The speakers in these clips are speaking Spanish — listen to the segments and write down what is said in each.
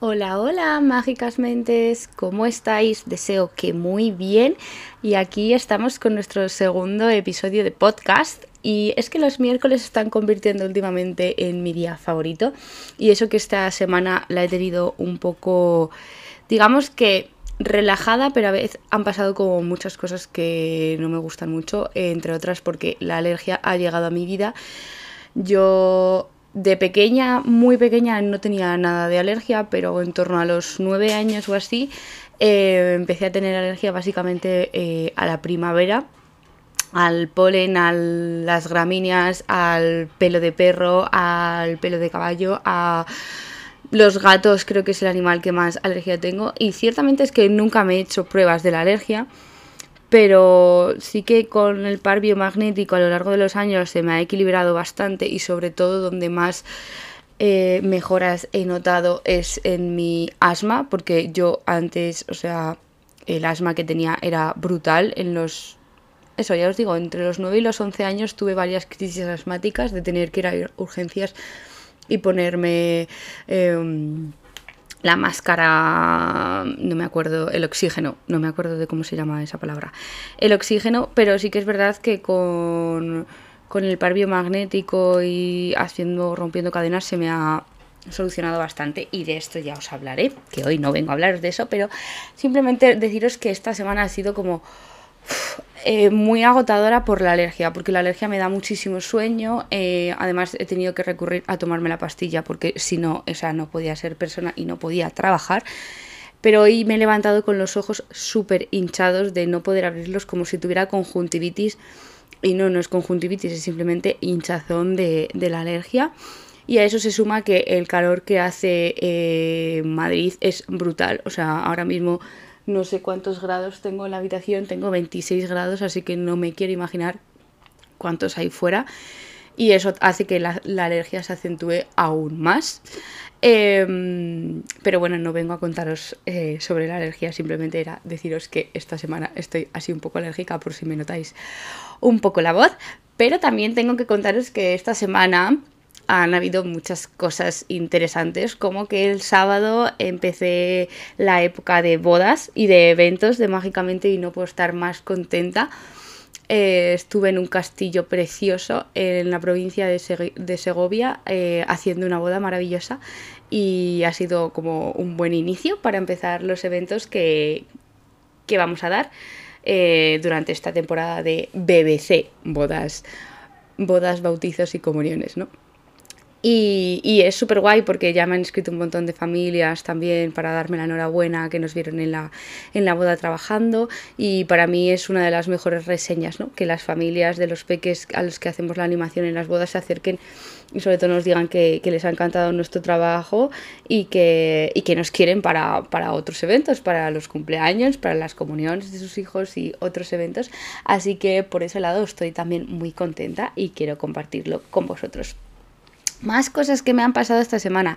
Hola, hola, mágicas mentes, ¿cómo estáis? Deseo que muy bien. Y aquí estamos con nuestro segundo episodio de podcast. Y es que los miércoles se están convirtiendo últimamente en mi día favorito. Y eso que esta semana la he tenido un poco, digamos que relajada, pero a veces han pasado como muchas cosas que no me gustan mucho, entre otras porque la alergia ha llegado a mi vida. Yo de pequeña, muy pequeña, no tenía nada de alergia, pero en torno a los nueve años o así, eh, empecé a tener alergia básicamente eh, a la primavera, al polen, a las gramíneas, al pelo de perro, al pelo de caballo, a los gatos, creo que es el animal que más alergia tengo. Y ciertamente es que nunca me he hecho pruebas de la alergia pero sí que con el par biomagnético a lo largo de los años se me ha equilibrado bastante y sobre todo donde más eh, mejoras he notado es en mi asma, porque yo antes, o sea, el asma que tenía era brutal en los... Eso, ya os digo, entre los 9 y los 11 años tuve varias crisis asmáticas de tener que ir a urgencias y ponerme... Em, la máscara, no me acuerdo, el oxígeno, no me acuerdo de cómo se llama esa palabra, el oxígeno, pero sí que es verdad que con, con el par biomagnético y haciendo, rompiendo cadenas se me ha solucionado bastante y de esto ya os hablaré, que hoy no vengo a hablaros de eso, pero simplemente deciros que esta semana ha sido como eh, muy agotadora por la alergia, porque la alergia me da muchísimo sueño. Eh, además, he tenido que recurrir a tomarme la pastilla porque si no, esa no podía ser persona y no podía trabajar. Pero hoy me he levantado con los ojos súper hinchados de no poder abrirlos como si tuviera conjuntivitis. Y no, no es conjuntivitis, es simplemente hinchazón de, la alergia. Y a eso se suma que el calor que hace eh, Madrid es brutal. O sea, ahora mismo no sé cuántos grados tengo en la habitación, tengo 26 grados, así que no me quiero imaginar cuántos hay fuera. Y eso hace que la, alergia se acentúe aún más. Em, pero bueno, no vengo a contaros eh, sobre la alergia, simplemente era deciros que esta semana estoy así un poco alérgica por si me notáis un poco la voz. Pero también tengo que contaros que esta semana han habido muchas cosas interesantes, como que el sábado empecé la época de bodas y de eventos de Mágicamente y no puedo estar más contenta. Eh, estuve en un castillo precioso en la provincia de, Segovia eh, haciendo una boda maravillosa y ha sido como un buen inicio para empezar los eventos que, que vamos a dar eh, durante esta temporada de BBC, bodas, bodas, bautizos y comuniones, ¿no? Y, es súper guay porque ya me han escrito un montón de familias también para darme la enhorabuena que nos vieron en la, en la boda trabajando y para mí es una de las mejores reseñas, ¿no? que las familias de los peques a los que hacemos la animación en las bodas se acerquen y sobre todo nos digan que, les ha encantado nuestro trabajo y que, y que nos quieren para, para otros eventos, para los cumpleaños, para las comuniones de sus hijos y otros eventos. Así que por ese lado estoy también muy contenta y quiero compartirlo con vosotros. Más cosas que me han pasado esta semana.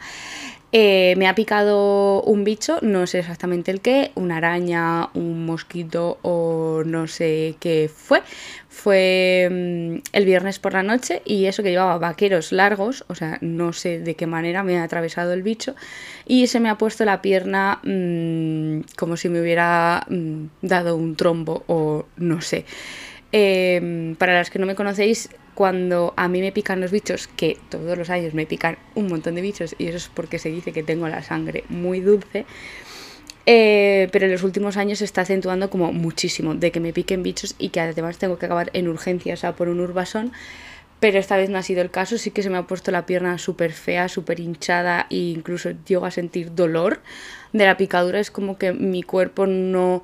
Eh, me ha picado un bicho, no sé exactamente el qué, una araña, un mosquito o no sé qué fue. Fue mm, el viernes por la noche y eso que llevaba vaqueros largos, o sea, no sé de qué manera me ha atravesado el bicho y se me ha puesto la pierna mm, como si me hubiera mm, dado un trombo o no sé. Em, para las que no me conocéis, cuando a mí me pican los bichos, que todos los años me pican un montón de bichos, y eso es porque se dice que tengo la sangre muy dulce, eh, pero en los últimos años se está acentuando como muchísimo de que me piquen bichos y que además tengo que acabar en urgencia, o sea, por un urbasón. Pero esta vez no ha sido el caso, sí que se me ha puesto la pierna súper fea, súper hinchada e incluso llego a sentir dolor de la picadura. Es como que mi cuerpo no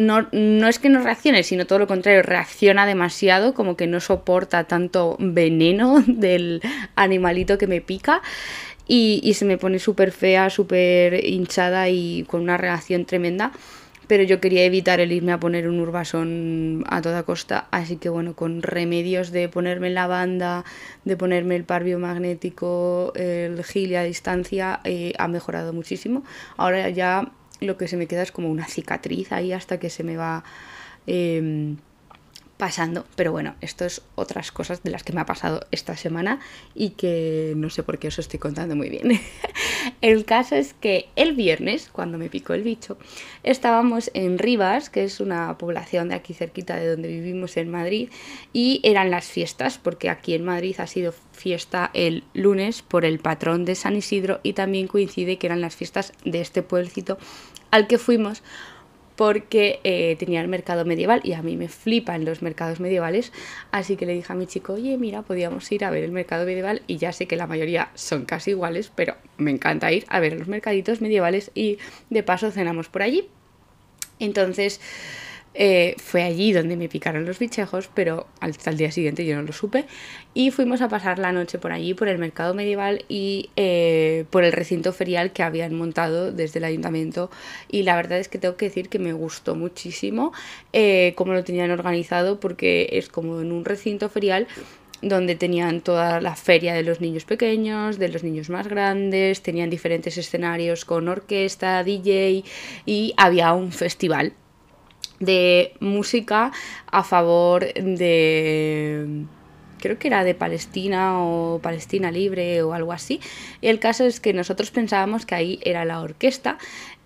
no, no es que no reaccione, sino todo lo contrario, reacciona demasiado, como que no soporta tanto veneno del animalito que me pica. Y, se me pone súper fea, súper hinchada y con una reacción tremenda pero yo quería evitar el irme a poner un urbasón a toda costa, así que bueno, con remedios de ponerme la banda, de ponerme el par biomagnético, el gil a distancia, eh, ha mejorado muchísimo. Ahora ya lo que se me queda es como una cicatriz ahí hasta que se me va em, pasando. Pero bueno, esto es otras cosas de las que me ha pasado esta semana y que no sé por qué os estoy contando muy bien. el caso es que el viernes, cuando me picó el bicho, estábamos en Rivas, que es una población de aquí cerquita de donde vivimos en Madrid, y eran las fiestas, porque aquí en Madrid ha sido fiesta el lunes por el patrón de San Isidro y también coincide que eran las fiestas de este pueblecito al que fuimos porque eh, tenía el mercado medieval y a mí me flipan los mercados medievales, así que le dije a mi chico, oye, mira, podíamos ir a ver el mercado medieval y ya sé que la mayoría son casi iguales, pero me encanta ir a ver los mercaditos medievales y de paso cenamos por allí. Entonces, eh, fue allí donde me picaron los bichejos, pero hasta el día siguiente yo no lo supe. Y fuimos a pasar la noche por allí, por el mercado medieval y eh, por el recinto ferial que habían montado desde el ayuntamiento. Y la verdad es que tengo que decir que me gustó muchísimo eh, cómo lo tenían organizado, porque es como en un recinto ferial donde tenían toda la feria de los niños pequeños, de los niños más grandes, tenían diferentes escenarios con orquesta, DJ y había un festival de música a favor de creo que era de Palestina o Palestina Libre o algo así. El caso es que nosotros pensábamos que ahí era la orquesta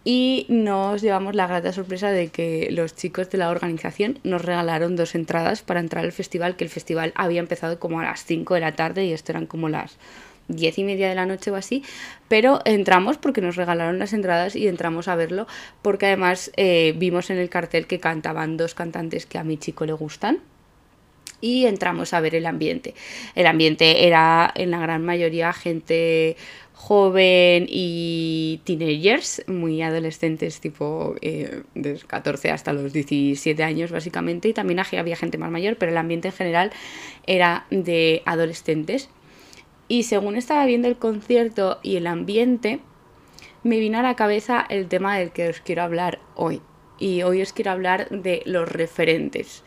y nos llevamos la grata sorpresa de que los chicos de la organización nos regalaron dos entradas para entrar al festival, que el festival había empezado como a las 5 de la tarde y esto eran como las diez y media de la noche o así, pero entramos porque nos regalaron las entradas y entramos a verlo porque además eh, vimos en el cartel que cantaban dos cantantes que a mi chico le gustan y entramos a ver el ambiente. El ambiente era en la gran mayoría gente joven y teenagers, muy adolescentes, tipo eh, de 14 hasta los 17 años básicamente, y también había gente más mayor, pero el ambiente en general era de adolescentes. Y según estaba viendo el concierto y el ambiente, me vino a la cabeza el tema del que os quiero hablar hoy. Y hoy os quiero hablar de los referentes.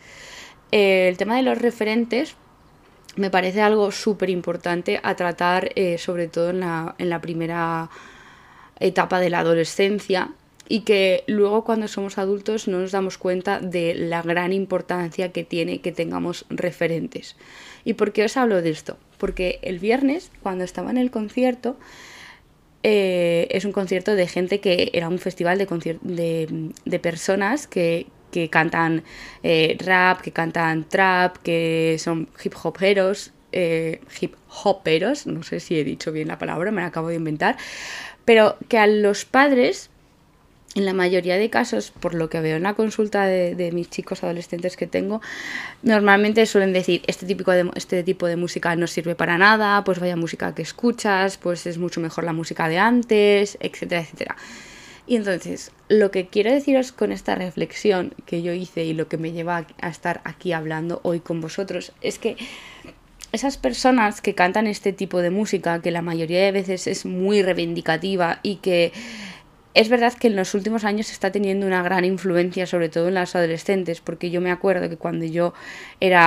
el tema de los referentes me parece algo súper importante a tratar, eh, sobre todo en la, en la primera etapa de la adolescencia, y que luego cuando somos adultos no nos damos cuenta de la gran importancia que tiene que tengamos referentes. ¿Y por qué os hablo de esto? Porque el viernes, cuando estaba en el concierto, eh, es un concierto de gente que era un festival de, de, personas que, cantan eh, rap, que cantan trap, que son hip hoperos, eh, hip hoperos, no sé si he dicho bien la palabra, me la acabo de inventar, pero que a los padres en la mayoría de casos, por lo que veo en la consulta de, mis chicos adolescentes que tengo, normalmente suelen decir, este, típico este tipo de música no sirve para nada, pues vaya música que escuchas, pues es mucho mejor la música de antes, etcétera, etcétera. Y entonces, lo que quiero deciros con esta reflexión que yo hice y lo que me lleva a estar aquí hablando hoy con vosotros es que esas personas que cantan este tipo de música, que la mayoría de veces es muy reivindicativa y que es verdad que en los últimos años está teniendo una gran influencia, sobre todo en las adolescentes, porque yo me acuerdo que cuando yo era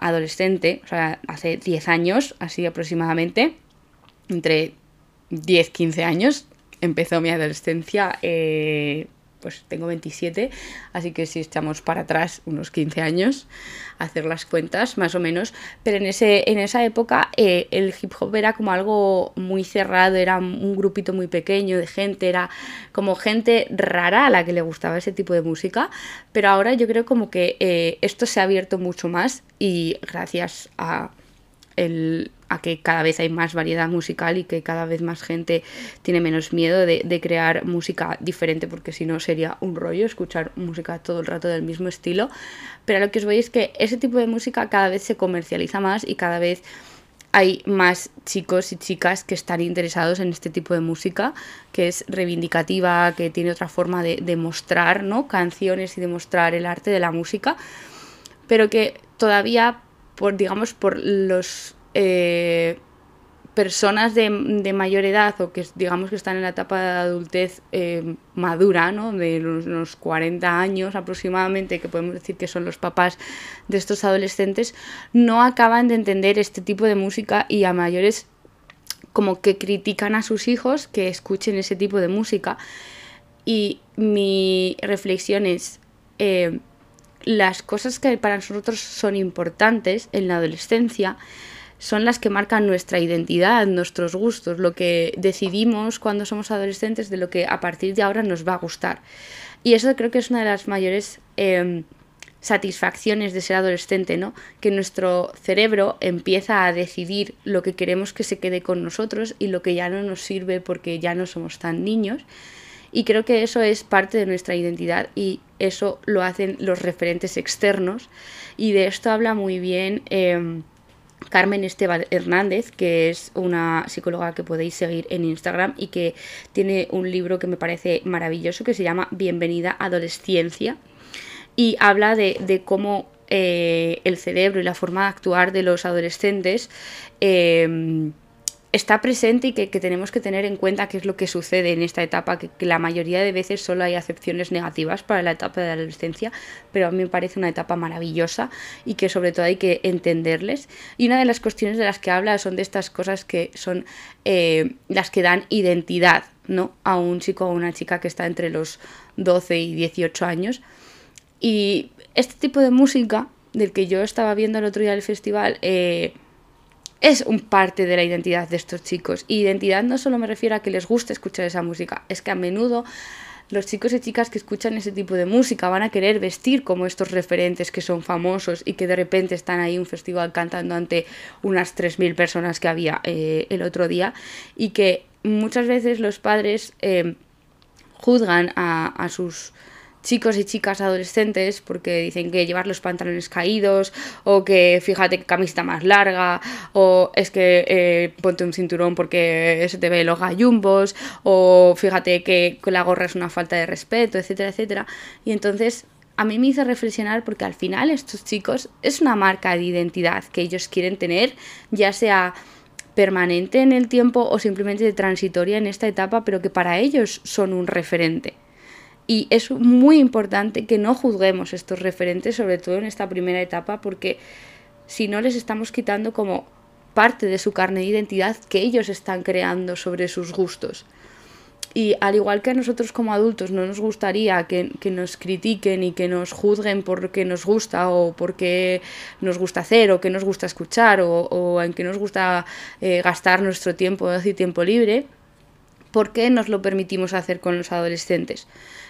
adolescente, o sea, hace 10 años, así aproximadamente, entre 10, 15 años, empezó mi adolescencia eh, pues tengo 27, así que si echamos para atrás unos 15 años, hacer las cuentas más o menos, pero en, ese, en esa época eh, el hip hop era como algo muy cerrado, era un grupito muy pequeño de gente, era como gente rara a la que le gustaba ese tipo de música, pero ahora yo creo como que eh, esto se ha abierto mucho más y gracias a a que cada vez hay más variedad musical y que cada vez más gente tiene menos miedo de, crear música diferente, porque si no sería un rollo escuchar música todo el rato del mismo estilo. Pero lo que os voy es que ese tipo de música cada vez se comercializa más y cada vez hay más chicos y chicas que están interesados en este tipo de música, que es reivindicativa, que tiene otra forma de, de mostrar ¿no? canciones y de mostrar el arte de la música, pero que todavía por, digamos, por los eh, personas de, mayor edad o que digamos que están en la etapa de adultez eh, madura, ¿no? de unos, 40 años aproximadamente, que podemos decir que son los papás de estos adolescentes, no acaban de entender este tipo de música y a mayores como que critican a sus hijos que escuchen ese tipo de música. Y mi reflexión es, eh, las cosas que para nosotros son importantes en la adolescencia son las que marcan nuestra identidad, nuestros gustos, lo que decidimos cuando somos adolescentes de lo que a partir de ahora nos va a gustar. Y eso creo que es una de las mayores em, satisfacciones de ser adolescente, ¿no? Que nuestro cerebro empieza a decidir lo que queremos que se quede con nosotros y lo que ya no nos sirve porque ya no somos tan niños. Y creo que eso es parte de nuestra identidad y eso lo hacen los referentes externos. Y de esto habla muy bien em, Carmen Esteban Hernández, que es una psicóloga que podéis seguir en Instagram y que tiene un libro que me parece maravilloso que se llama Bienvenida Adolescencia y habla de, cómo eh, el cerebro y la forma de actuar de los adolescentes em, está presente y que, tenemos que tener en cuenta qué es lo que sucede en esta etapa, que, la mayoría de veces solo hay acepciones negativas para la etapa de la adolescencia, pero a mí me parece una etapa maravillosa y que sobre todo hay que entenderles. Y una de las cuestiones de las que habla son de estas cosas que son eh, las que dan identidad ¿no? a un chico o una chica que está entre los 12 y 18 años. Y este tipo de música, del que yo estaba viendo el otro día del festival, eh, es un parte de la identidad de estos chicos. Y identidad no solo me refiero a que les guste escuchar esa música, es que a menudo los chicos y chicas que escuchan ese tipo de música van a querer vestir como estos referentes que son famosos y que de repente están ahí en un festival cantando ante unas 3.000 personas que había eh, el otro día y que muchas veces los padres eh, juzgan a sus chicos y chicas adolescentes porque dicen que llevar los pantalones caídos o que fíjate que camiseta más larga o es que eh, ponte un cinturón porque se te ve los gallumbos o fíjate que la gorra es una falta de respeto, etcétera, etcétera. Y entonces a mí me hizo reflexionar porque al final estos chicos es una marca de identidad que ellos quieren tener, ya sea permanente en el tiempo o simplemente transitoria en esta etapa, pero que para ellos son un referente. Y es muy importante que no juzguemos estos referentes, sobre todo en esta primera etapa, porque si no les estamos quitando como parte de su carne de identidad que ellos están creando sobre sus gustos. Y al igual que a nosotros como adultos no nos gustaría que, nos critiquen y que nos juzguen por qué nos gusta o por qué nos gusta hacer o qué nos gusta escuchar o, en qué nos gusta eh, gastar nuestro tiempo y tiempo libre, ¿por qué nos lo permitimos hacer con los adolescentes?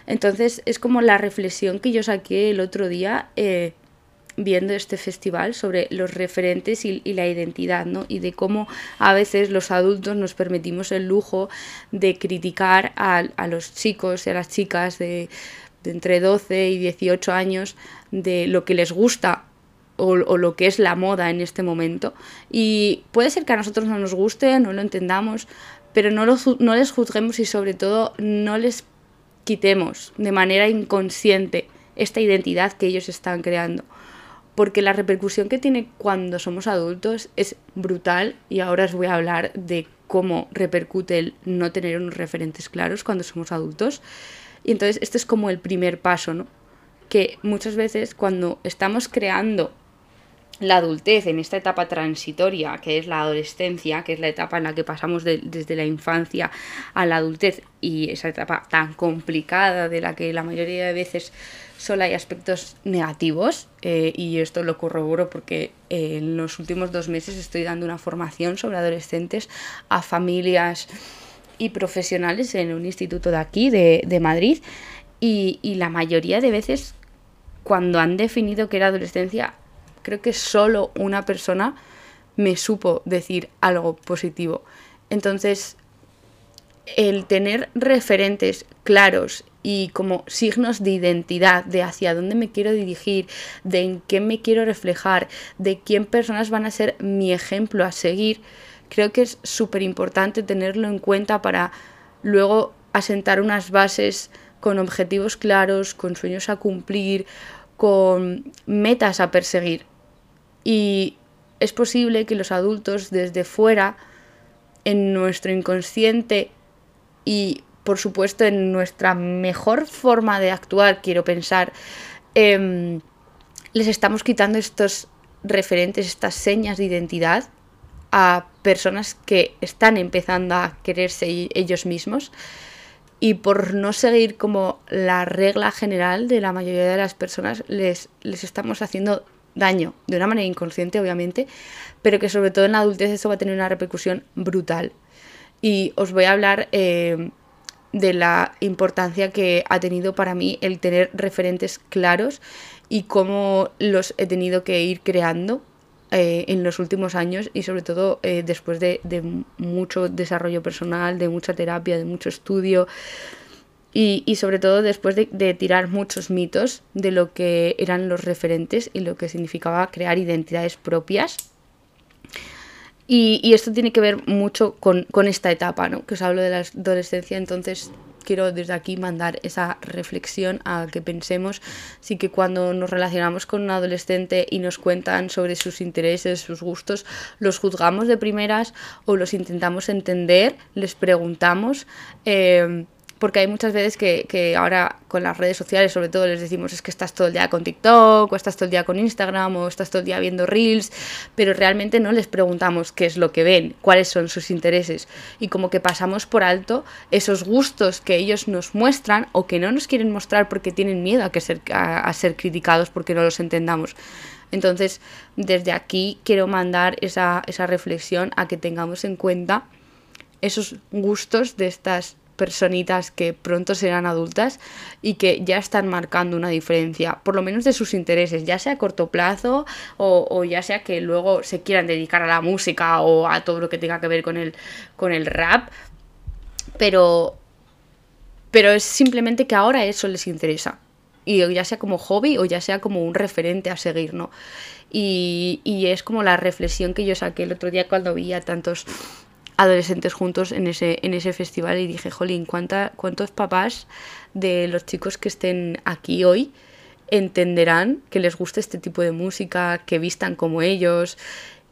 Entonces es como la reflexión que yo saqué el otro día eh, viendo este festival sobre los referentes y, la identidad, ¿no? Y de cómo a veces los adultos nos permitimos el lujo de criticar a, los chicos y a las chicas de, entre 12 y 18 años de lo que les gusta o, o, lo que es la moda en este momento. Y puede ser que a nosotros no nos guste, no lo entendamos, pero no, no les juzguemos y sobre todo no les quitemos de manera inconsciente esta identidad que ellos están creando. Porque la repercusión que tiene cuando somos adultos es brutal y ahora os voy a hablar de cómo repercute el no tener unos referentes claros cuando somos adultos. Y entonces este es como el primer paso, ¿no? Que muchas veces cuando estamos creando la adultez en esta etapa transitoria, que es la adolescencia, que es la etapa en la que pasamos desde la infancia a la adultez y esa etapa tan complicada de la que la mayoría de veces solo hay aspectos negativos eh, y esto lo corroboro porque eh, en los últimos dos meses estoy dando una formación sobre adolescentes a familias y profesionales en un instituto de aquí, de, de Madrid, y, y la mayoría de veces cuando han definido que era adolescencia creo que solo una persona me supo decir algo positivo. Entonces, el tener referentes claros y como signos de identidad, de hacia dónde me quiero dirigir, de en qué me quiero reflejar, de quién personas van a ser mi ejemplo a seguir, creo que es súper importante tenerlo en cuenta para luego asentar unas bases con objetivos claros, con sueños a cumplir, con metas a perseguir. Y es posible que los adultos desde fuera, en nuestro inconsciente y por supuesto en nuestra mejor forma de actuar, quiero pensar, em, les estamos quitando estos referentes, estas señas de identidad a personas que están empezando a quererse ellos mismos. Y por no seguir como la regla general de la mayoría de las personas les, les estamos haciendo daño, de una manera inconsciente obviamente, pero que sobre todo en la adultez eso va a tener una repercusión brutal. Y os voy a hablar eh, de la importancia que ha tenido para mí el tener referentes claros y cómo los he tenido que ir creando eh, en los últimos años y sobre todo eh, después de, mucho desarrollo personal, de mucha terapia, de mucho estudio y, sobre todo después de, tirar muchos mitos de lo que eran los referentes y lo que significaba crear identidades propias. Y, esto tiene que ver mucho con, con, esta etapa, ¿no? Que os hablo de la adolescencia, entonces quiero desde aquí mandar esa reflexión a que pensemos sí que cuando nos relacionamos con un adolescente y nos cuentan sobre sus intereses, sus gustos, los juzgamos de primeras o los intentamos entender, les preguntamos. Eh, porque hay muchas veces que, ahora con las redes sociales sobre todo les decimos es que estás todo el día con TikTok o estás todo el día con Instagram o estás todo el día viendo reels, pero realmente no les preguntamos qué es lo que ven, cuáles son sus intereses y como que pasamos por alto esos gustos que ellos nos muestran o que no nos quieren mostrar porque tienen miedo a, que ser, a ser criticados porque no los entendamos. Entonces, desde aquí quiero mandar esa, esa reflexión a que tengamos en cuenta esos gustos de estas personitas que pronto serán adultas y que ya están marcando una diferencia, por lo menos de sus intereses, ya sea a corto plazo o, ya sea que luego se quieran dedicar a la música o a todo lo que tenga que ver con el, con el rap, pero, pero es simplemente que ahora eso les interesa. Y ya sea como hobby o ya sea como un referente a seguir, ¿no? Y, y es como la reflexión que yo saqué el otro día cuando vi a tantos adolescentes juntos en ese, en ese festival y dije, jolín, ¿cuánta, ¿cuántos papás de los chicos que estén aquí hoy entenderán que les guste este tipo de música, que vistan como ellos,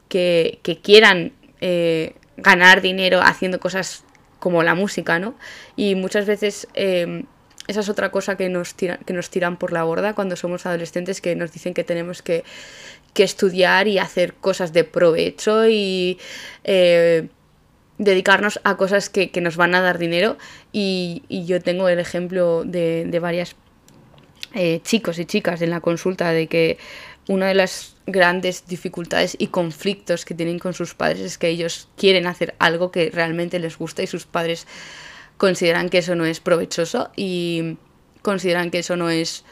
que, quieran eh, ganar dinero haciendo cosas como la música, ¿no? Y muchas veces em, esa es otra cosa que nos, tiran, que nos tiran por la borda cuando somos adolescentes, que nos dicen que tenemos que, estudiar y hacer cosas de provecho y... Eh, dedicarnos a cosas que, nos van a dar dinero. Y, yo tengo el ejemplo de, de varias eh, chicos y chicas en la consulta de que una de las grandes dificultades y conflictos que tienen con sus padres es que ellos quieren hacer algo que realmente les gusta y sus padres consideran que eso no es provechoso y consideran que eso no es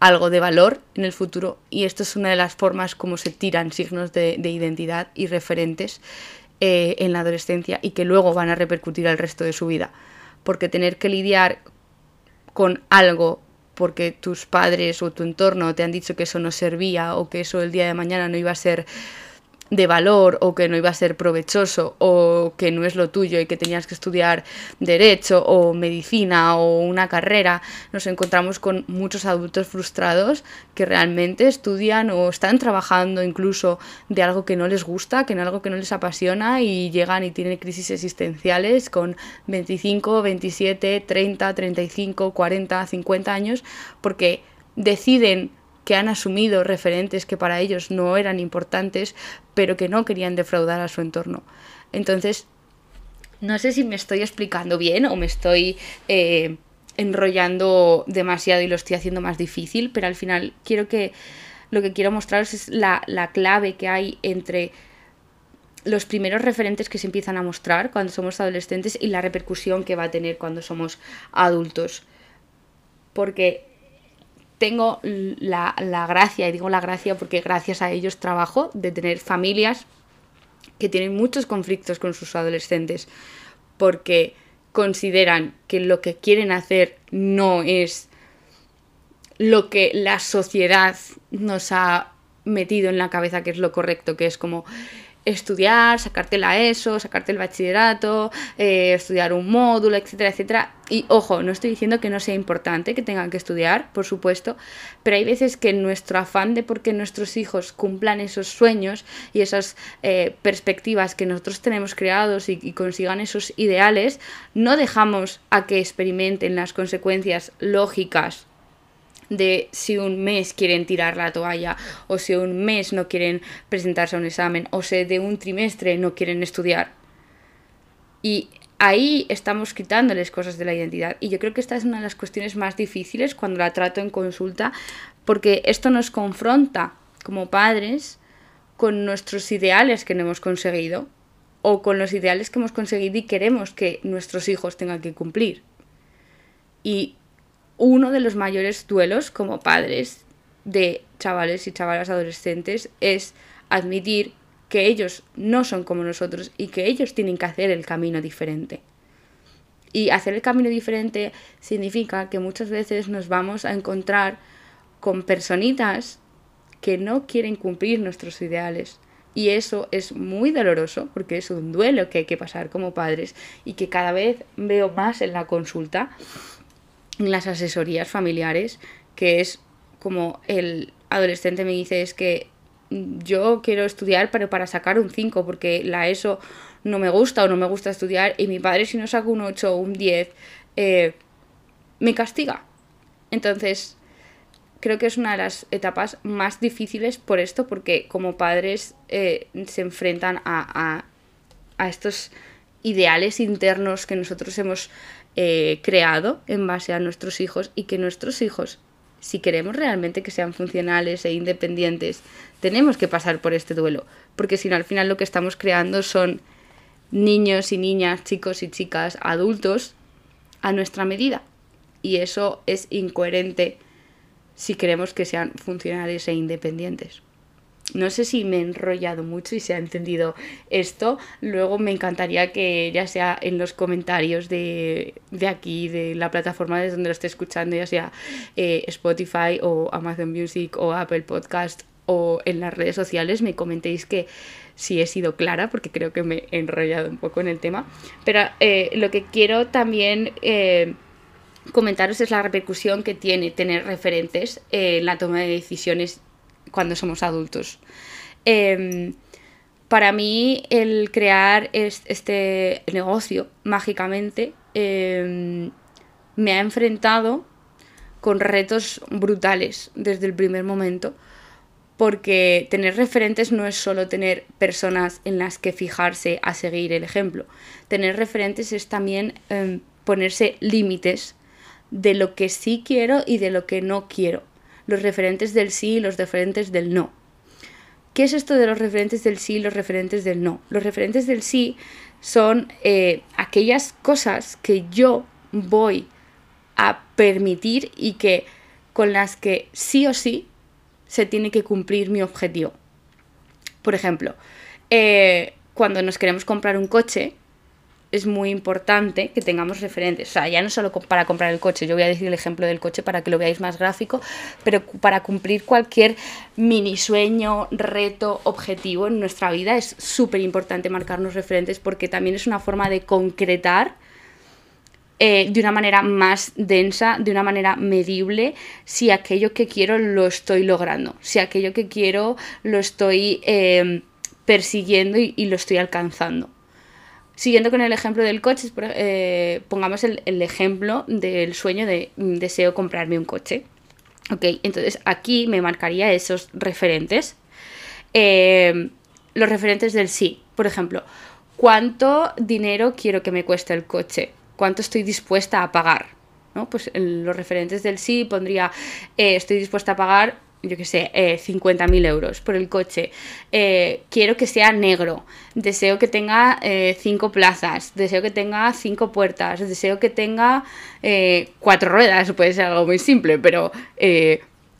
algo de valor en el futuro. Y esto es una de las formas como se tiran signos de, de identidad y referentes eh, en la adolescencia y que luego van a repercutir al resto de su vida. Porque tener que lidiar con algo porque tus padres o tu entorno te han dicho que eso no servía o que eso el día de mañana no iba a ser de valor o que no iba a ser provechoso o que no es lo tuyo y que tenías que estudiar derecho o medicina o una carrera, nos encontramos con muchos adultos frustrados que realmente estudian o están trabajando incluso de algo que no les gusta, que en algo que no les apasiona y llegan y tienen crisis existenciales con 25, 27, 30, 35, 40, 50 años porque deciden que han asumido referentes que para ellos no eran importantes, pero que no querían defraudar a su entorno. Entonces, no sé si me estoy explicando bien o me estoy eh, enrollando demasiado y lo estoy haciendo más difícil, pero al final quiero que lo que quiero mostraros es la, la clave que hay entre los primeros referentes que se empiezan a mostrar cuando somos adolescentes y la repercusión que va a tener cuando somos adultos. Porque tengo la, gracia, y digo la gracia porque gracias a ellos trabajo, de tener familias que tienen muchos conflictos con sus adolescentes porque consideran que lo que quieren hacer no es lo que la sociedad nos ha metido en la cabeza que es lo correcto, que es como estudiar, sacarte la ESO, sacarte el bachillerato, eh, estudiar un módulo, etcétera, etcétera. Y ojo, no estoy diciendo que no sea importante que tengan que estudiar, por supuesto, pero hay veces que nuestro afán de porque nuestros hijos cumplan esos sueños y esas eh, perspectivas que nosotros tenemos creados y consigan esos ideales, no dejamos a que experimenten las consecuencias lógicas de si un mes quieren tirar la toalla o si un mes no quieren presentarse a un examen o si de un trimestre no quieren estudiar. Y ahí estamos quitándoles cosas de la identidad. Y yo creo que esta es una de las cuestiones más difíciles cuando la trato en consulta, porque esto nos confronta como padres con nuestros ideales que no hemos conseguido o con los ideales que hemos conseguido y queremos que nuestros hijos tengan que cumplir. Y uno de los mayores duelos como padres de chavales y chavalas adolescentes es admitir que ellos no son como nosotros y que ellos tienen que hacer el camino diferente. Y hacer el camino diferente significa que muchas veces nos vamos a encontrar con personitas que no quieren cumplir nuestros ideales. Y eso es muy doloroso porque es un duelo que hay que pasar como padres y que cada vez veo más en la consulta, las asesorías familiares, que es como el adolescente me dice es que yo quiero estudiar pero para sacar un 5 porque la ESO no me gusta o no me gusta estudiar y mi padre si no saco un 8 o un 10 eh, me castiga. Entonces creo que es una de las etapas más difíciles por esto porque como padres eh, se enfrentan a, a, estos ideales internos que nosotros hemos eh, creado en base a nuestros hijos y que nuestros hijos si queremos realmente que sean funcionales e independientes, tenemos que pasar por este duelo, porque si no al final lo que estamos creando son niños y niñas, chicos y chicas, adultos a nuestra medida. Y eso es incoherente si queremos que sean funcionales e independientes. No sé si me he enrollado mucho y se ha entendido esto. Luego me encantaría que ya sea en los comentarios de, aquí, de la plataforma desde donde lo esté escuchando, ya sea eh, Spotify o Amazon Music o Apple Podcast o en las redes sociales, me comentéis que si he sido clara, porque creo que me he enrollado un poco en el tema. Pero eh, lo que quiero también... Eh, comentaros es la repercusión que tiene tener referentes en la toma de decisiones cuando somos adultos. Em, para mí el crear este negocio mágicamente em, me ha enfrentado con retos brutales desde el primer momento, porque tener referentes no es solo tener personas en las que fijarse a seguir el ejemplo, tener referentes es también em, ponerse límites de lo que sí quiero y de lo que no quiero los referentes del sí y los referentes del no. ¿Qué es esto de los referentes del sí y los referentes del no? Los referentes del sí son eh, aquellas cosas que yo voy a permitir y que con las que sí o sí se tiene que cumplir mi objetivo. Por ejemplo, eh, cuando nos queremos comprar un coche, es muy importante que tengamos referentes. O sea, ya no solo para comprar el coche, yo voy a decir el ejemplo del coche para que lo veáis más gráfico, pero para cumplir cualquier mini sueño, reto, objetivo en nuestra vida es súper importante marcarnos referentes porque también es una forma de concretar eh, de una manera más densa, de una manera medible, si aquello que quiero lo estoy logrando, si aquello que quiero lo estoy eh, persiguiendo y lo estoy alcanzando. Siguiendo con el ejemplo del coche, eh, pongamos el, ejemplo del sueño de mm, deseo comprarme un coche. Ok, entonces aquí me marcaría esos referentes. Eh, los referentes del sí, por ejemplo, ¿cuánto dinero quiero que me cueste el coche? ¿Cuánto estoy dispuesta a pagar? ¿No? Pues en los referentes del sí pondría eh, estoy dispuesta a pagar yo qué sé, eh, 50.000 euros por el coche. Eh, quiero que sea negro. Deseo que tenga eh, cinco plazas. Deseo que tenga cinco puertas. Deseo que tenga eh, cuatro ruedas. Puede ser algo muy simple, pero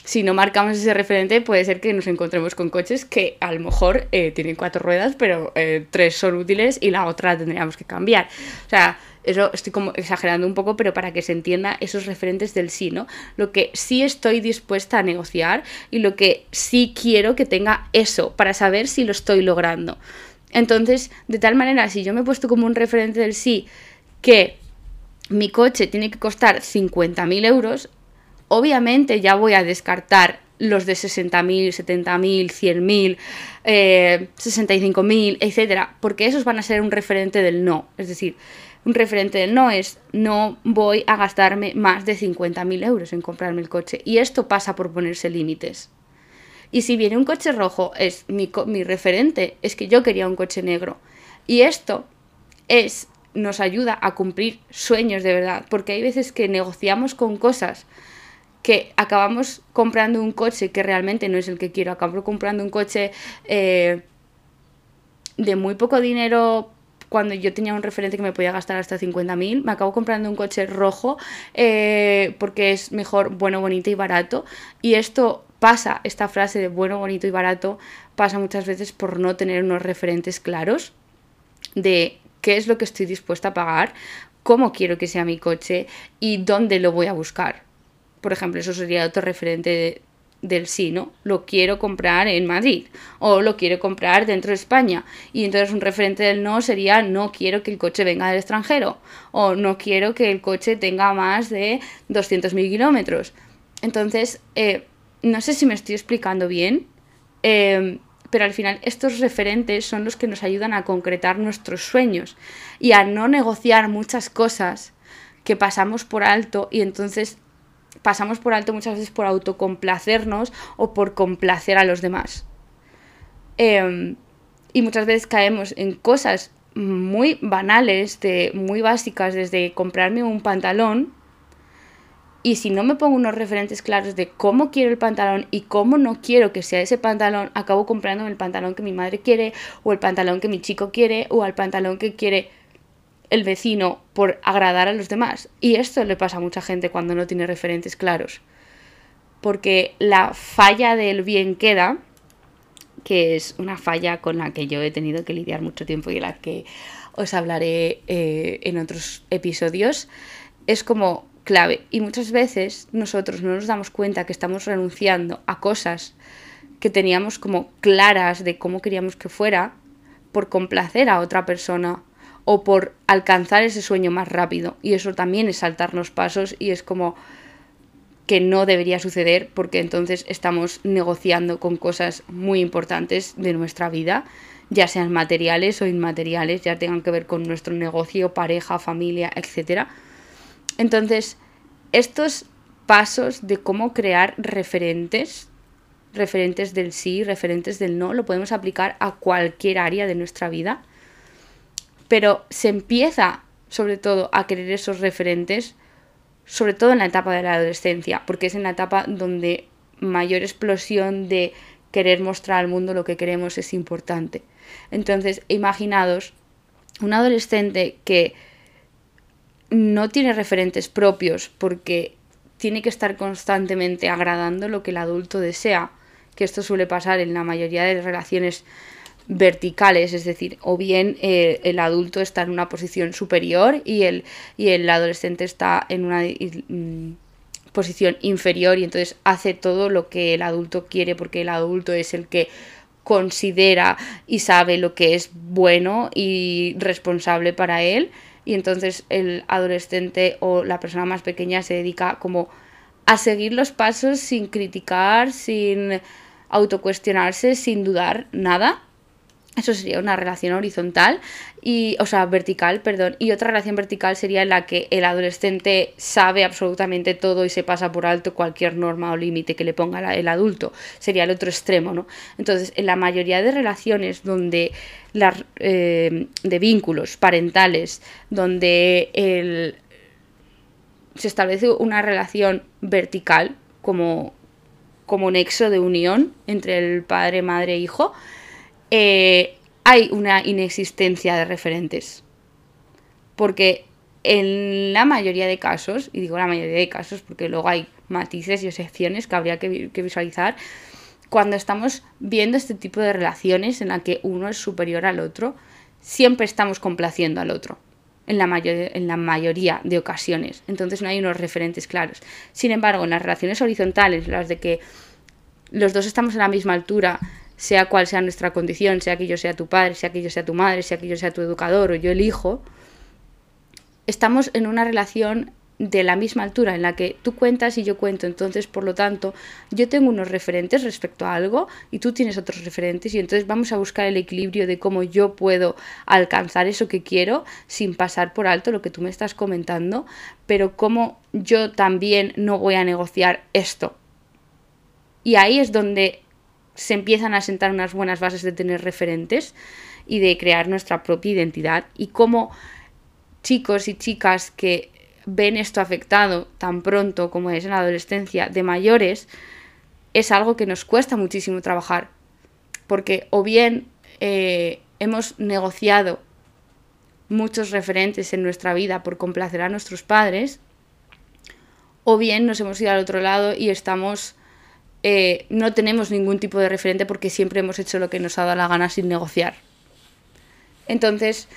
si no marcamos ese referente, puede ser que nos encontremos con coches que a lo mejor tienen cuatro ruedas, pero tres son útiles y la otra tendríamos que cambiar. O sea, eso estoy como exagerando un poco, pero para que se entienda esos referentes del sí, ¿no? Lo que sí estoy dispuesta a negociar y lo que sí quiero que tenga eso para saber si lo estoy logrando. Entonces, de tal manera, si yo me he puesto como un referente del sí que mi coche tiene que costar 50.000 euros, obviamente ya voy a descartar los de 60.000, 70.000, 100.000, eh, 65.000, etcétera, porque esos van a ser un referente del no. Es decir, un referente del no es no voy a gastarme más de 50.000 euros en comprarme el coche. Y esto pasa por ponerse límites. Y si viene un coche rojo, es mi, mi referente, es que yo quería un coche negro. Y esto es nos ayuda a cumplir sueños de verdad, porque hay veces que negociamos con cosas que acabamos comprando un coche que realmente no es el que quiero, acabo comprando un coche eh, de muy poco dinero cuando yo tenía un referente que me podía gastar hasta 50.000, me acabo comprando un coche rojo eh, porque es mejor bueno, bonito y barato. Y esto pasa, esta frase de bueno, bonito y barato, pasa muchas veces por no tener unos referentes claros de qué es lo que estoy dispuesta a pagar, cómo quiero que sea mi coche y dónde lo voy a buscar. Por ejemplo, eso sería otro referente del sí, ¿no? Lo quiero comprar en Madrid o lo quiero comprar dentro de España. Y entonces un referente del no sería no quiero que el coche venga del extranjero o no quiero que el coche tenga más de 200.000 kilómetros. Entonces, eh, no sé si me estoy explicando bien, eh, pero al final estos referentes son los que nos ayudan a concretar nuestros sueños y a no negociar muchas cosas que pasamos por alto y entonces pasamos por alto muchas veces por autocomplacernos o por complacer a los demás. Em, y muchas veces caemos en cosas muy banales, de, muy básicas, desde comprarme un pantalón. Y si no me pongo unos referentes claros de cómo quiero el pantalón y cómo no quiero que sea ese pantalón, acabo comprando el pantalón que mi madre quiere, o el pantalón que mi chico quiere, o el pantalón que quiere el vecino por agradar a los demás. Y esto le pasa a mucha gente cuando no tiene referentes claros. Porque la falla del bien queda, que es una falla con la que yo he tenido que lidiar mucho tiempo y la que os hablaré eh, en otros episodios, es como clave. Y muchas veces nosotros no nos damos cuenta que estamos renunciando a cosas que teníamos como claras de cómo queríamos que fuera por complacer a otra persona o por alcanzar ese sueño más rápido. Y eso también es saltarnos pasos y es como que no debería suceder porque entonces estamos negociando con cosas muy importantes de nuestra vida, ya sean materiales o inmateriales, ya tengan que ver con nuestro negocio, pareja, familia, etc. Entonces, estos pasos de cómo crear referentes, referentes del sí, referentes del no, lo podemos aplicar a cualquier área de nuestra vida pero se empieza sobre todo a querer esos referentes, sobre todo en la etapa de la adolescencia, porque es en la etapa donde mayor explosión de querer mostrar al mundo lo que queremos es importante. Entonces, imaginados un adolescente que no tiene referentes propios porque tiene que estar constantemente agradando lo que el adulto desea, que esto suele pasar en la mayoría de relaciones verticales, es decir, o bien eh, el adulto está en una posición superior y el, y el adolescente está en una mm, posición inferior y entonces hace todo lo que el adulto quiere porque el adulto es el que considera y sabe lo que es bueno y responsable para él y entonces el adolescente o la persona más pequeña se dedica como a seguir los pasos sin criticar, sin autocuestionarse, sin dudar nada eso sería una relación horizontal y, o sea, vertical, perdón. Y otra relación vertical sería en la que el adolescente sabe absolutamente todo y se pasa por alto cualquier norma o límite que le ponga el adulto. Sería el otro extremo, ¿no? Entonces, en la mayoría de relaciones donde las eh, de vínculos parentales, donde el, se establece una relación vertical como, como nexo de unión entre el padre, madre e hijo, eh, hay una inexistencia de referentes. Porque en la mayoría de casos, y digo la mayoría de casos porque luego hay matices y excepciones que habría que, visualizar, cuando estamos viendo este tipo de relaciones en la que uno es superior al otro, siempre estamos complaciendo al otro. En la, en la, mayoría de ocasiones. Entonces no hay unos referentes claros. Sin embargo, en las relaciones horizontales, las de que los dos estamos a la misma altura, sea cual sea nuestra condición, sea que yo sea tu padre, sea que yo sea tu madre, sea que yo sea tu educador o yo el hijo, estamos en una relación de la misma altura en la que tú cuentas y yo cuento. Entonces, por lo tanto, yo tengo unos referentes respecto a algo y tú tienes otros referentes y entonces vamos a buscar el equilibrio de cómo yo puedo alcanzar eso que quiero sin pasar por alto lo que tú me estás comentando, pero cómo yo también no voy a negociar esto. Y ahí es donde se empiezan a sentar unas buenas bases de tener referentes y de crear nuestra propia identidad y cómo chicos y chicas que ven esto afectado tan pronto como es en la adolescencia de mayores, es algo que nos cuesta muchísimo trabajar. Porque o bien eh, hemos negociado muchos referentes en nuestra vida por complacer a nuestros padres, o bien nos hemos ido al otro lado y estamos eh, no tenemos ningún tipo de referente porque siempre hemos hecho lo que nos ha dado la gana sin negociar. Entonces,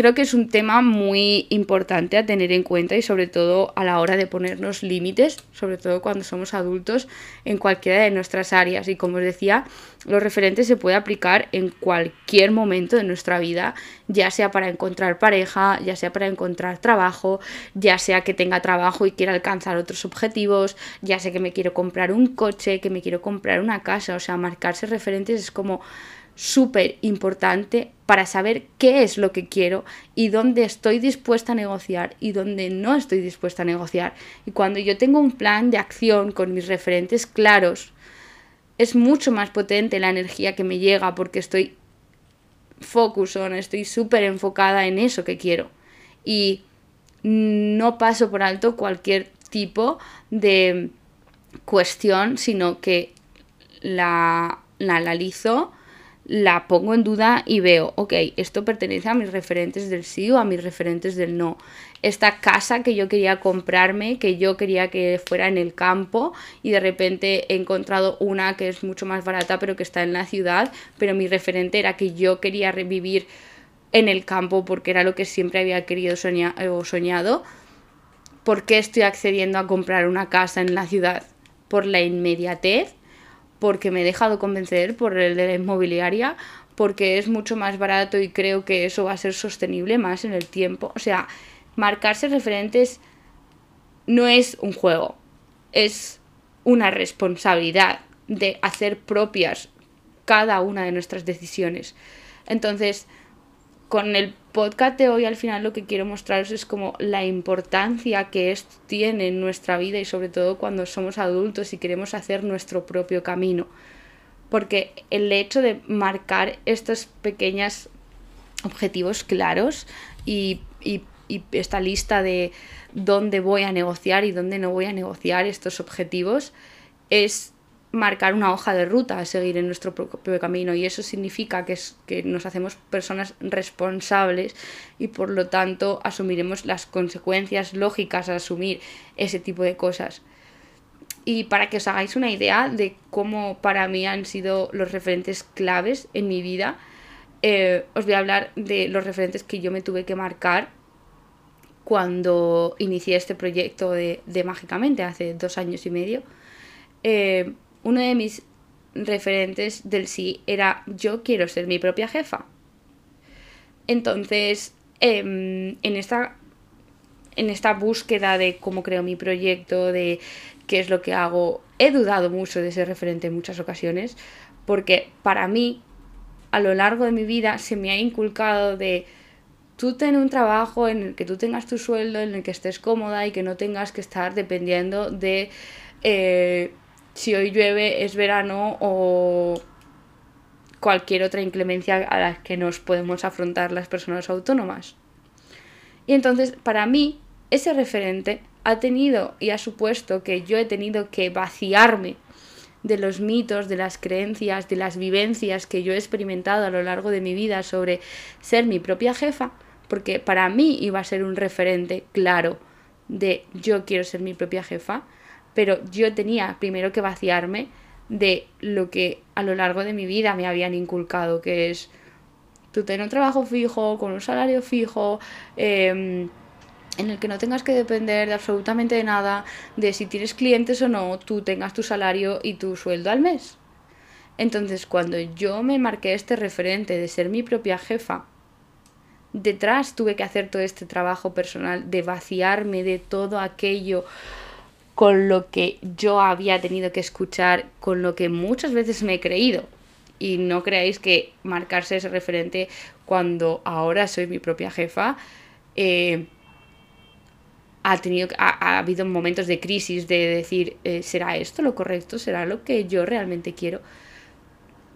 creo que es un tema muy importante a tener en cuenta y sobre todo a la hora de ponernos límites, sobre todo cuando somos adultos en cualquiera de nuestras áreas. Y como os decía, los referentes se puede aplicar en cualquier momento de nuestra vida, ya sea para encontrar pareja, ya sea para encontrar trabajo, ya sea que tenga trabajo y quiera alcanzar otros objetivos, ya sea que me quiero comprar un coche, que me quiero comprar una casa, o sea, marcarse referentes es como súper importante para saber qué es lo que quiero y dónde estoy dispuesta a negociar y dónde no estoy dispuesta a negociar. Y cuando yo tengo un plan de acción con mis referentes claros, es mucho más potente la energía que me llega porque estoy focus on, estoy súper enfocada en eso que quiero. Y no paso por alto cualquier tipo de cuestión, sino que la, la analizo la pongo en duda y veo, ok, esto pertenece a mis referentes del sí o a mis referentes del no. Esta casa que yo quería comprarme, que yo quería que fuera en el campo y de repente he encontrado una que es mucho más barata pero que está en la ciudad, pero mi referente era que yo quería revivir en el campo porque era lo que siempre había querido soñar o soñado. ¿Por qué estoy accediendo a comprar una casa en la ciudad? ¿Por la inmediatez? Porque me he dejado convencer por el de la inmobiliaria, porque es mucho más barato y creo que eso va a ser sostenible más en el tiempo. O sea, marcarse referentes no es un juego, es una responsabilidad de hacer propias cada una de nuestras decisiones. Entonces, con el podcast de hoy al final lo que quiero mostraros es como la importancia que esto tiene en nuestra vida y sobre todo cuando somos adultos y queremos hacer nuestro propio camino. Porque el hecho de marcar estos pequeños objetivos claros y, y esta lista de dónde voy a negociar y dónde no voy a negociar estos objetivos es marcar una hoja de ruta a seguir en nuestro propio camino y eso significa que, es, que nos hacemos personas responsables y por lo tanto asumiremos las consecuencias lógicas a asumir ese tipo de cosas. Y para que os hagáis una idea de cómo para mí han sido los referentes claves en mi vida, eh, os voy a hablar de los referentes que yo me tuve que marcar cuando inicié este proyecto de, de Mágicamente, hace dos años y medio. Eh, uno de mis referentes del sí era yo quiero ser mi propia jefa. Entonces, em, en, esta, en esta búsqueda de cómo creo mi proyecto, de qué es lo que hago, he dudado mucho de ese referente en muchas ocasiones, porque para mí, a lo largo de mi vida, se me ha inculcado de tú tener un trabajo en el que tú tengas tu sueldo, en el que estés cómoda y que no tengas que estar dependiendo de... Eh, si hoy llueve es verano o cualquier otra inclemencia a la que nos podemos afrontar las personas autónomas. Y entonces, para mí, ese referente ha tenido y ha supuesto que yo he tenido que vaciarme de los mitos, de las creencias, de las vivencias que yo he experimentado a lo largo de mi vida sobre ser mi propia jefa, porque para mí iba a ser un referente claro de yo quiero ser mi propia jefa, pero yo tenía primero que vaciarme de lo que a lo largo de mi vida me habían inculcado, que es tú tener un trabajo fijo, con un salario fijo, em, en el que no tengas que depender de absolutamente de nada, de si tienes clientes o no, tú tengas tu salario y tu sueldo al mes. Entonces, cuando yo me marqué este referente de ser mi propia jefa, detrás tuve que hacer todo este trabajo personal de vaciarme de todo aquello con lo que yo había tenido que escuchar, con lo que muchas veces me he creído. Y no creáis que marcarse ese referente cuando ahora soy mi propia jefa. Eh, ha, tenido, ha, habido momentos de crisis de decir, eh, ¿será esto lo correcto? ¿Será lo que yo realmente quiero?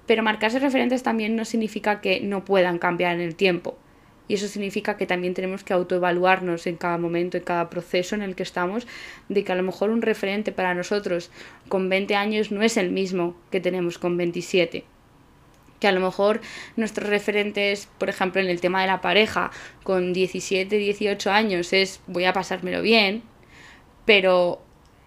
Pero marcarse referentes también no significa que no puedan cambiar en el tiempo. Y eso significa que también tenemos que autoevaluarnos en cada momento, en cada proceso en el que estamos, de que a lo mejor un referente para nosotros con 20 años no es el mismo que tenemos con 27 que a lo mejor nuestros referentes, por ejemplo, en el tema de la pareja, con 17, 18 años es voy a pasármelo bien, pero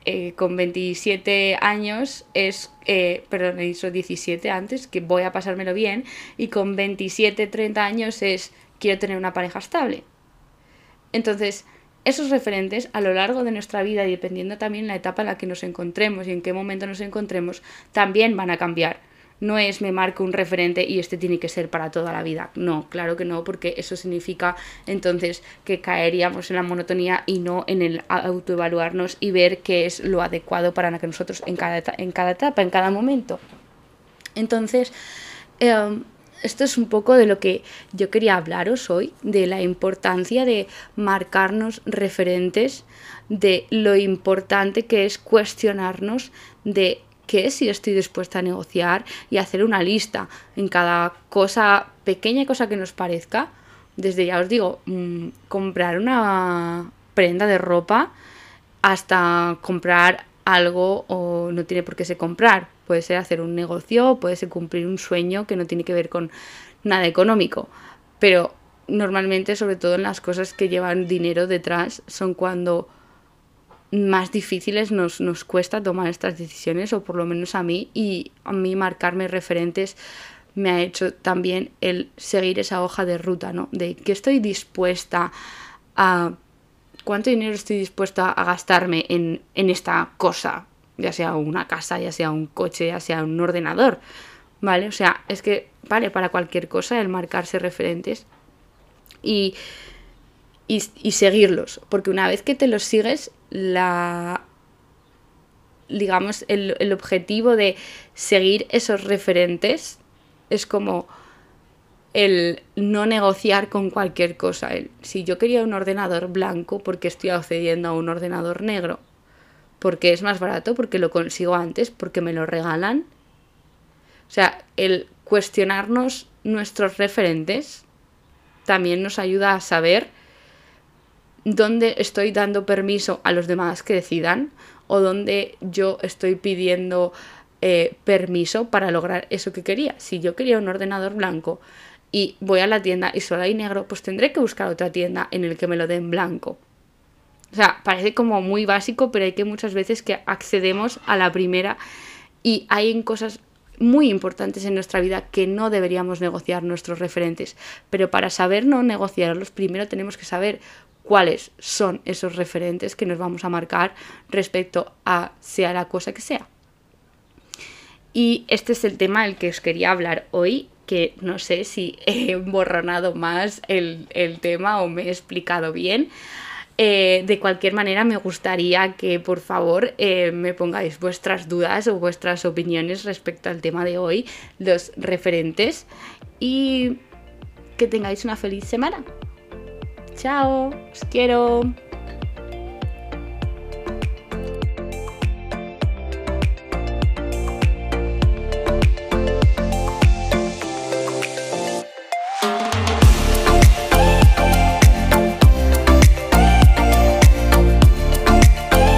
eh, con 27 años es, eh, perdón, he dicho 17 antes, que voy a pasármelo bien, y con 27, 30 años es quiero tener una pareja estable. Entonces, esos referentes a lo largo de nuestra vida y dependiendo también la etapa en la que nos encontremos y en qué momento nos encontremos, también van a cambiar. No es me marco un referente y este tiene que ser para toda la vida. No, claro que no, porque eso significa entonces que caeríamos en la monotonía y no en el autoevaluarnos y ver qué es lo adecuado para que nosotros en cada, en cada etapa, en cada momento. Entonces, em, esto es un poco de lo que yo quería hablaros hoy, de la importancia de marcarnos referentes, de lo importante que es cuestionarnos de qué si estoy dispuesta a negociar y hacer una lista en cada cosa, pequeña cosa que nos parezca. Desde ya os digo, mm, comprar una prenda de ropa hasta comprar algo o no tiene por qué ser comprar, puede ser hacer un negocio, puede ser cumplir un sueño que no tiene que ver con nada económico, pero normalmente, sobre todo en las cosas que llevan dinero detrás, son cuando más difíciles nos, nos cuesta tomar estas decisiones, o por lo menos a mí, y a mí marcarme referentes me ha hecho también el seguir esa hoja de ruta, ¿no? De que estoy dispuesta a cuánto dinero estoy dispuesta a gastarme en, esta cosa, ya sea una casa, ya sea un coche, ya sea un ordenador, ¿vale? O sea, es que vale para cualquier cosa el marcarse referentes y, y, seguirlos, porque una vez que te los sigues, la digamos, el, el objetivo de seguir esos referentes es como el no negociar con cualquier cosa. El, si yo quería un ordenador blanco, ¿por qué estoy accediendo a un ordenador negro? Porque es más barato, porque lo consigo antes, porque me lo regalan. O sea, el cuestionarnos nuestros referentes también nos ayuda a saber dónde estoy dando permiso a los demás que decidan o dónde yo estoy pidiendo eh, permiso para lograr eso que quería. Si yo quería un ordenador blanco, y voy a la tienda y solo hay negro, pues tendré que buscar otra tienda en el que me lo den blanco. O sea, parece como muy básico, pero hay que muchas veces que accedemos a la primera y hay cosas muy importantes en nuestra vida que no deberíamos negociar nuestros referentes. Pero para saber no negociarlos, primero tenemos que saber cuáles son esos referentes que nos vamos a marcar respecto a sea la cosa que sea. Y este es el tema del que os quería hablar hoy que no sé si he borronado más el, tema o me he explicado bien. Eh, de cualquier manera, me gustaría que por favor eh, me pongáis vuestras dudas o vuestras opiniones respecto al tema de hoy, los referentes, y que tengáis una feliz semana. Chao, os quiero.